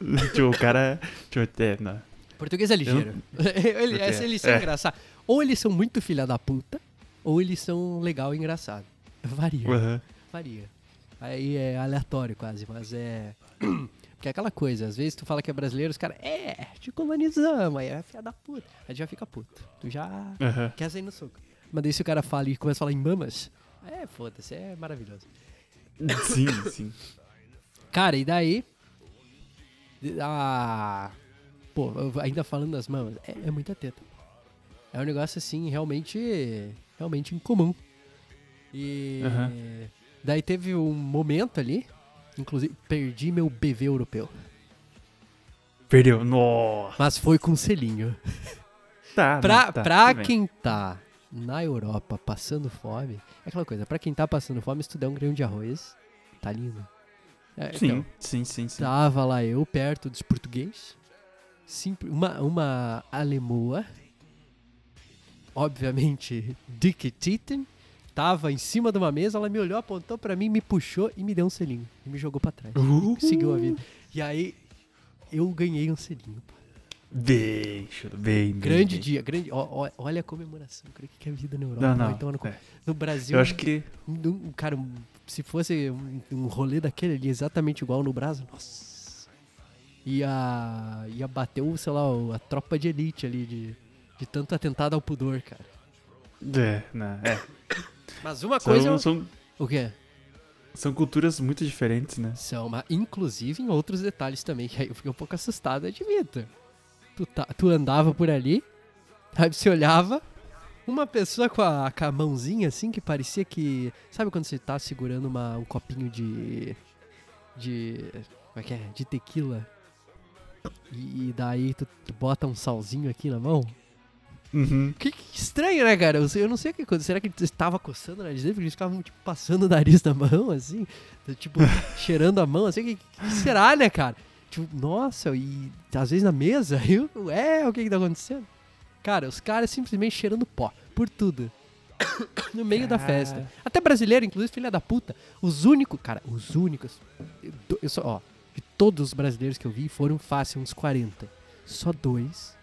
Tio, o cara. Tio, é, não. Português é ligeiro. Ele- Porque- essa eles são é. engraçados. Ou eles são muito filha da puta, ou eles são legal e engraçado. Varia. Aham. Varia. Aí é aleatório quase, mas é. Porque é aquela coisa, às vezes tu fala que é brasileiro, os caras, é, te colonizamos, aí é filha da puta. Aí tu já fica puto. Tu já Aham. quer sair no soco. Mas daí se o cara fala e começa a falar em mamas, é, foda-se, é maravilhoso. Sim, sim. Cara, e daí. Ah. Pô, ainda falando das mamas, é, é muita teta. É um negócio assim, realmente. Realmente incomum. E. Aham. Daí teve um momento ali. Inclusive, perdi meu BV europeu. Perdeu. Nossa. Mas foi com selinho. Tá, Pra, não, tá, pra bem. quem tá na Europa passando fome, é aquela coisa, pra quem tá passando fome, se tu der um grão de arroz, tá lindo. É, Sim, então, sim, sim, sim. Tava lá eu perto dos português. Simp- uma, uma alemoa. Obviamente, Dick Titten. Tava em cima de uma mesa, ela me olhou, apontou pra mim, me puxou e me deu um selinho. E me jogou pra trás. Uh. Seguiu a vida. E aí, eu ganhei um selinho. Bem, choro, bem, Grande bem. dia, grande. ó, ó, olha a comemoração. Creio que é vida na Europa. Não, não. tomar no é. No Brasil, Eu acho que. um- cara, se fosse um, um rolê daquele ali exatamente igual no Brasil, nossa. Ia, ia bater, o, sei lá, a tropa de elite ali, de, de tanto atentado ao pudor, cara. É, não, é. Mas uma São, coisa. eu- são, O quê? são culturas muito diferentes, né? São, mas inclusive em outros detalhes também, que aí eu fiquei um pouco assustado, admito. Tu, tá, tu andava por ali, aí você olhava, uma pessoa com a, com a mãozinha assim, que parecia que. Sabe quando você tá segurando uma, um copinho de. De. Como é que é? De tequila. E, e daí tu, tu bota um salzinho aqui na mão. Uhum. Que, que estranho, né, cara? Eu, não sei o que aconteceu. Será que ele estava coçando o nariz dele? Porque eles ficavam, tipo, passando o nariz na mão, assim. Tipo, cheirando a mão, assim. O que, que será, né, cara? Tipo, nossa, e às vezes na mesa, eu, é, o que que tá acontecendo? Cara, os caras simplesmente cheirando pó, por tudo. no meio da Cara. festa. Até brasileiro, inclusive, filha da puta. Os únicos, cara, os únicos. Eu, eu só, ó, de todos os brasileiros que eu vi, foram fácil uns 40. Só dois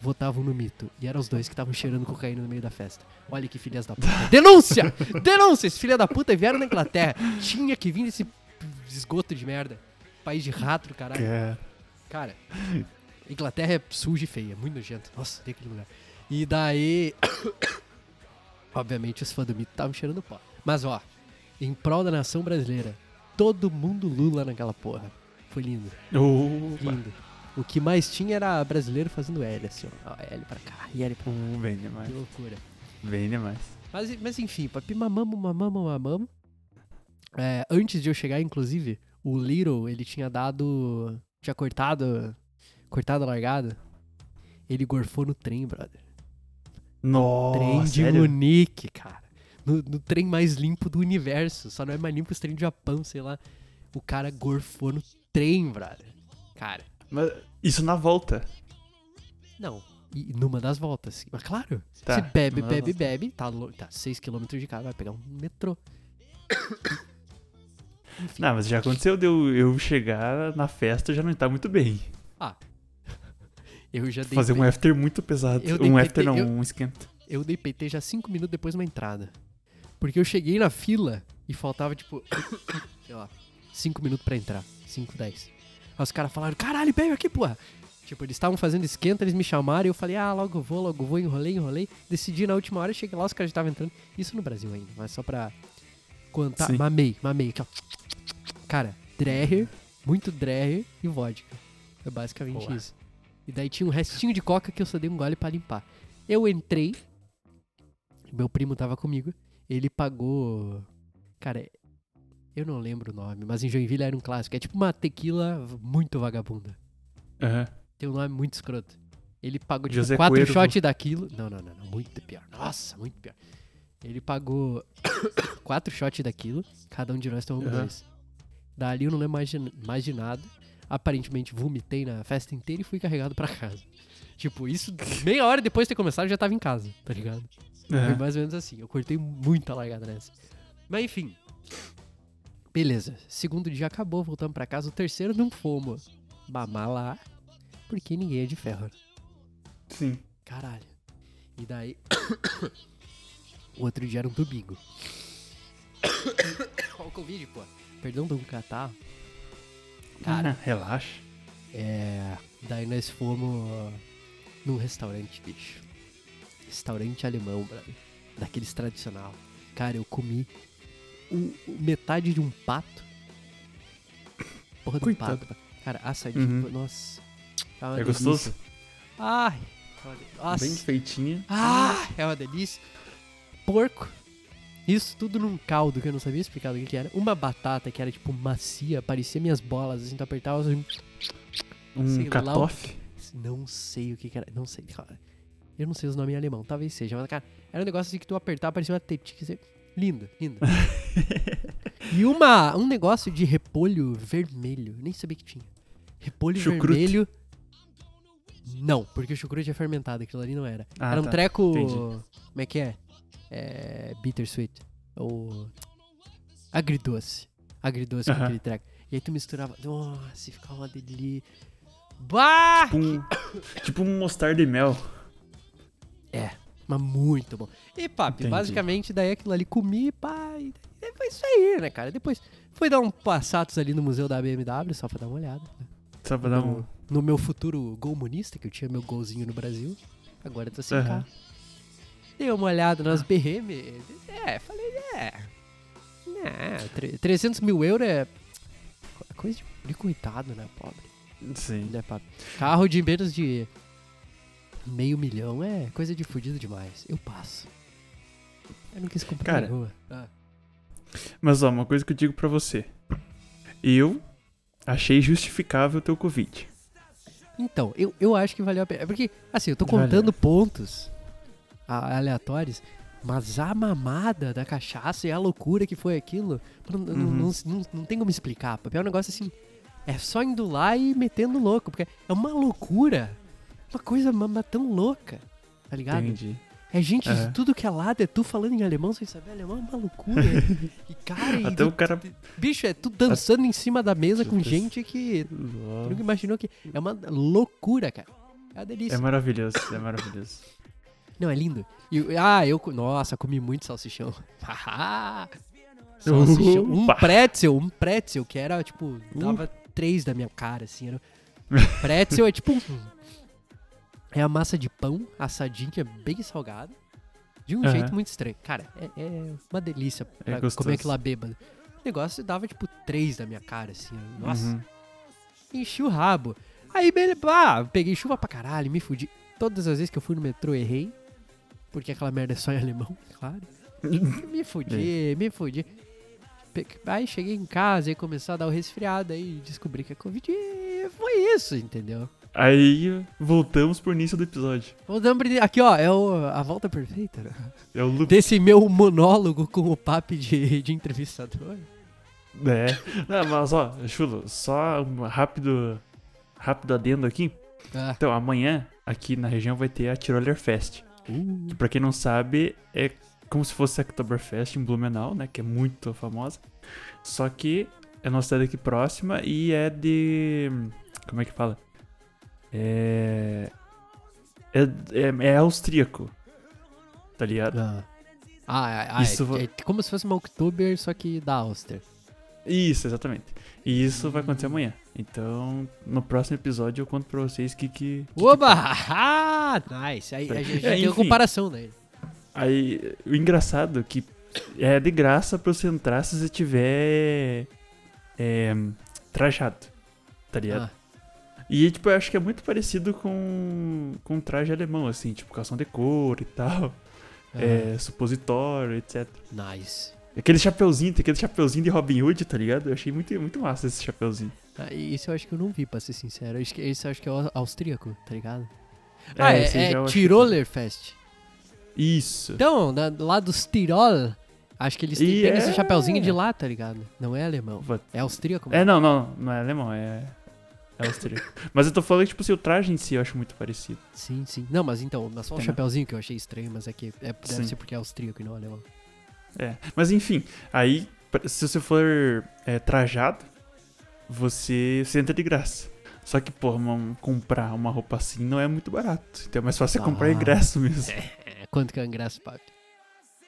votavam no mito. E eram os dois que estavam cheirando cocaína no meio da festa. Olha que filhas da puta. Denúncia! Denúncia! Esses filha da puta vieram da Inglaterra. Tinha que vir desse esgoto de merda. País de rato, caralho. Cara. Cara, Inglaterra é suja e feia, muito nojento. Nossa, tem aquele lugar. E daí. Obviamente os fãs do mito estavam cheirando pó. Mas ó, em prol da nação brasileira, todo mundo Lula naquela porra. Foi lindo, Opa. lindo. O que mais tinha era brasileiro fazendo L, assim, ó. Ó, L pra cá, e L pra cá. Uh, bem demais. Que loucura. Bem demais. Mas, mas enfim, papi, mamamos, mamamos, mamamos. É, antes de eu chegar, inclusive, o Little, ele tinha dado. Tinha cortado. Cortado a largada. Ele gorfou no trem, brother. Nossa, trem de sério? Munique, cara. No, no trem mais limpo do universo. Só não é mais limpo os trem do Japão, sei lá. O cara gorfou no trem, brother. Cara, Mas isso na volta. não. E numa das voltas. Mas claro, Tá, você bebe, bebe, bebe. Tá, tá 6km de casa, vai pegar um metrô. Enfim. Não, mas já aconteceu de eu, eu chegar na festa e já não estar muito bem. Eu já dei Fazer um after muito pesado. Um PT after não, eu- um esquenta. Eu dei PT já 5 minutos depois de uma entrada. Porque eu cheguei na fila e faltava, tipo, sei lá, 5 minutos pra entrar. 5, 10. Aí os caras falaram, caralho, veio aqui, porra. Tipo, eles estavam fazendo esquenta, eles me chamaram e eu falei, ah, logo vou, logo vou, enrolei, enrolei. Decidi na última hora, cheguei lá, os caras já estavam entrando. Isso no Brasil ainda, mas só pra contar. Sim. Mamei, mamei. Aqui, ó. Cara, Dreher, muito Dreher e vodka. É basicamente Boa. isso. E daí tinha um restinho de coca que eu só dei um gole pra limpar. Eu entrei, meu primo tava comigo, ele pagou. Cara, eu não lembro o nome, mas em Joinville era um clássico. É tipo uma tequila muito vagabunda. Aham. Tem um nome muito escroto. Ele pagou tipo José quatro Cuervo. shots daquilo. Não, não, não, não, muito pior. Nossa, muito pior. Ele pagou quatro shots daquilo, cada um de nós tomou Aham. dois. Dali eu não lembro mais de, mais de nada. Aparentemente vomitei na festa inteira e fui carregado pra casa. Tipo, isso meia hora depois de ter começado eu já tava em casa, tá ligado? Foi Aham. mais ou menos assim. Eu cortei muita largada nessa. Mas enfim. Beleza. Segundo dia acabou, voltamos pra casa. O terceiro não fomos mamar lá. Porque ninguém é de ferro. né? Sim. Caralho. E daí. o outro dia era um domingo. Olha o Covid, pô. Perdão do catarro. Cara, Ah, relaxa. é. Daí nós fomos num restaurante, bicho. Restaurante alemão, brother. Daqueles tradicional. Cara, eu comi um- metade de um pato. Porra do Coitado. pato. Cara, assadinho. Uhum. Nossa. uma É delícia. gostoso? Ai. é Nossa. Bem feitinha. Ah, é uma delícia. Porco. Isso tudo num caldo que eu não sabia explicar do que, era. Uma batata que era tipo macia, parecia minhas bolas, assim, tu apertava assim. Um catofe. Não sei o que, que era. Não sei, cara. Eu não sei os nomes em alemão, talvez seja, mas, cara, era um negócio assim que tu apertava, parecia uma tetinha. Lindo, lindo. e uma, um negócio de repolho vermelho. Nem sabia que tinha. Repolho Chucrute. vermelho. Não, porque o chucrute é fermentado, aquilo ali não era. Ah, era um tá. treco. Entendi. Como é que é? É. Bittersweet. Ou. Agridoce. Agridoce com Aham. aquele treco. E aí tu misturava. Nossa, ficava uma delícia. Bah! Tipo um, tipo um mostarda e mel. É, mas muito bom. E, papi, Entendi. basicamente, daí aquilo ali comi, pá, e daí foi isso aí, né, cara? Depois fui dar um passatos ali no museu da BMW, só pra dar uma olhada. né? Só pra dar um. no, meu futuro golmonista, que eu tinha meu golzinho no Brasil. Agora eu tô sem Aham. carro. Dei uma olhada nas BM. É, falei, é. É, tre- 300 mil euros é coisa de, de coitado, né, pobre? Sim. Né, papi? Carro de menos de meio milhão é coisa de fudido demais. Eu passo. Eu não quis comprar Cara. Ah. Mas ó, uma coisa que eu digo pra você. Eu achei justificável o teu Covid. Então, eu, eu acho que valeu a pena. É Porque, assim, eu tô Valeu. contando pontos a- aleatórios, mas a mamada da cachaça e a loucura que foi aquilo, não, não, Uhum. não, não, não tem como explicar. papi. É um negócio assim, é só indo lá e metendo louco, porque é uma loucura. Uma coisa mama tão louca, tá ligado? Entendi. É gente Aham. de tudo que é lado, é tu falando em alemão sem saber alemão, é uma loucura. e cara, e Até do- o cara. bicho, é tu dançando em cima da mesa com gente que tu nunca imaginou que. É uma loucura, cara. É uma delícia. É maravilhoso, é maravilhoso. Não, é lindo. E, ah, eu. Nossa, comi muito salsichão. Haha. salsichão. Um pretzel, um pretzel, que era, tipo, dava três da minha cara, assim. Era... Pretzel é tipo um. É a massa de pão assadinha, bem salgada. De um Aham. jeito muito estranho. Cara, é, é uma delícia pra gostoso. comer aquilo lá bêbado. O negócio dava, tipo, três da minha cara, assim. Nossa. Uhum. enchi o rabo. Aí, beleza, ah, peguei chuva pra caralho, me fudi. Todas as vezes que eu fui no metrô, errei. Porque aquela merda é só em alemão, claro. me fudi, me fudi. Aí cheguei em casa e começou a dar o resfriado, aí descobri que é Covid e foi isso, entendeu? Aí voltamos pro início do episódio. Voltamos pra- Aqui, ó, é o- a volta perfeita né? É o loop. desse meu monólogo com o papo de, de entrevistador. É. Não, mas ó, Chulo, só um rápido, rápido adendo aqui. Ah, Então, amanhã, aqui na região, vai ter a Tiroler Fest. uh, Que, pra quem não sabe, é como se fosse a Oktoberfest em Blumenau, né? Que é muito famosa. Só que é nossa cidade aqui próxima e é de. Como é que fala? É. É, é, é austríaco. Tá ligado? ah. Ah, ah, ah, Isso é, é como se fosse uma Oktober, só que da Áustria. Isso, exatamente. E isso vai acontecer amanhã. Então, no próximo episódio eu conto pra vocês que que. que- Oba! Ah, nice. Aí a gente já É, tem uma comparação, né? Aí, o engraçado é que é de graça pra você entrar se você tiver é, trajado, tá ligado? Ah, E, tipo, eu acho que é muito parecido com, com um traje alemão, assim, tipo, calção de couro e tal, é, supositório, etc. nice. Aquele chapeuzinho, tem aquele chapeuzinho de Robin Hood, tá ligado? Eu achei muito, muito massa esse chapeuzinho. Ah, isso eu acho que eu não vi, pra ser sincero. Esse eu acho que é o austríaco, tá ligado? É, ah, é, esse é acho que- Tiroler Fest. Isso. Então, lá dos Tirol, acho que eles têm, E pegam é- esse chapeuzinho de lá, tá ligado? Não é alemão. What? É austríaco. É, não, não, não é alemão, é, é austríaco. Mas eu tô falando que, tipo, assim, o traje em si eu acho muito parecido. Sim, sim. Não, mas então, mas só o Entendeu? chapeuzinho que eu achei estranho, mas é que é, deve Sim. ser porque é austríaco e não alemão. É, mas enfim, aí se você for é, trajado, você, você entra de graça. Só que, pô, uma- comprar uma roupa assim não é muito barato. Então é mais fácil você comprar Ah. ingresso mesmo. É, quanto que é o ingresso, papi?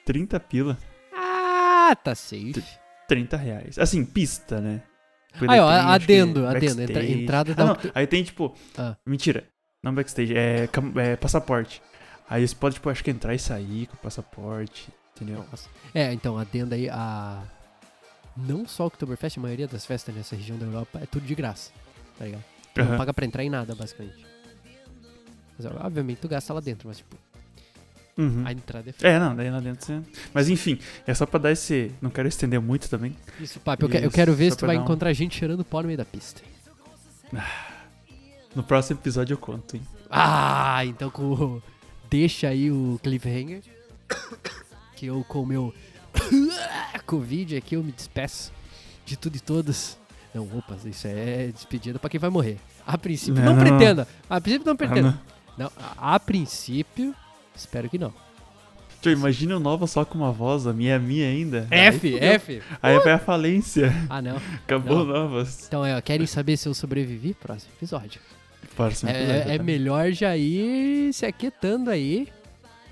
30 pila, Ah, tá safe. 30 reais. Assim, pista, né? Aí, ó, acho que, adendo, adendo, entra- entrada Ah, da não, Aí tem, tipo, Ah. mentira, não backstage, é, é passaporte. Aí você pode, tipo, acho que entrar e sair com o passaporte, entendeu? É, então, adendo aí a. Não só o Oktoberfest, a maioria das festas nessa região da Europa é tudo de graça, tá ligado? Tu Não paga pra entrar em nada, basicamente. Mas, obviamente, tu gasta lá dentro, mas, tipo, Uhum. a entrada é. É, não, daí lá dentro você... Mas enfim, é só pra dar esse... Não quero estender muito também. Isso, papi, eu, que- eu quero ver se tu vai um- encontrar gente cheirando pó no meio da pista. No próximo episódio eu conto, hein? Ah, então com... deixa aí o cliffhanger. Que eu com o meu Covid aqui eu me despeço de tudo e todos. Não, opa, isso é despedida pra quem vai morrer. A princípio, não, Não, não, não. pretenda. A princípio, não pretenda. Ah, não, a, a princípio, espero que não. Tio, imagina o Nova só com uma voz, a minha é minha ainda. Aí F, fudeu. F. Aí vai a falência. Ah, não. Acabou Não. Novas. Então, é, querem saber se eu sobrevivi? Próximo episódio. Próximo episódio, É, é tá? melhor já ir se aquietando aí.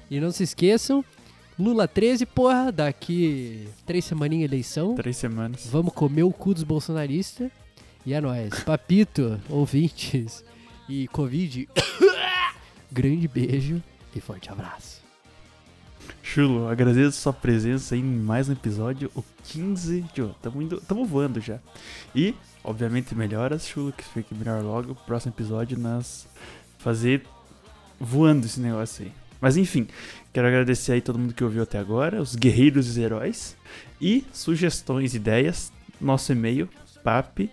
E não se esqueçam, Lula 13, porra, daqui três semaninhas eleição. Três semanas. Vamos comer o cu dos bolsonaristas. E é nóis. Papito, ouvintes e Covid. Grande beijo e forte abraço. Chulo, agradeço sua presença em mais um episódio, o 15. Tio, tamo, indo, tamo voando já. E, obviamente, melhoras, Chulo, que fique melhor logo. Próximo episódio, nós fazer voando esse negócio aí. Mas enfim, quero agradecer aí todo mundo que ouviu até agora, os guerreiros e os heróis. E sugestões, ideias, nosso e-mail, papi.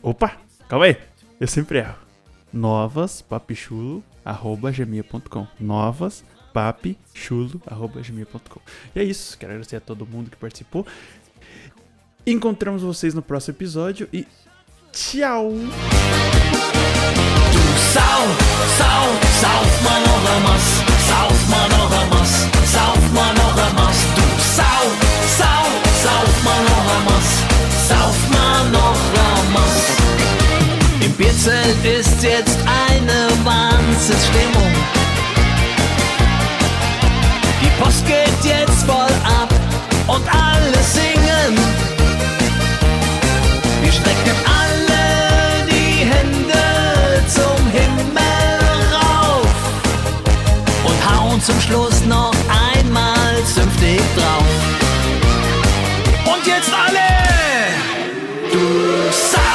Opa, calma aí, eu sempre erro. Novas papichulo, arroba gmail.com. Novas papichulo, arroba gmail.com. E é isso, quero agradecer a todo mundo que participou. Encontramos vocês no próximo episódio e tchau! Sau, sau, sauf Manoramas, sauf Manoramas, sauf Manoramas, du Sau, sau, sauf Manoramas, sauf Manoramas. Bierzelt ist jetzt eine Wahnsinnsstimmung. Die Post geht jetzt voll ab und alle singen. Wir strecken alle die Hände zum Himmel rauf und hauen zum Schluss noch einmal zünftig drauf. Und jetzt alle! Du sagst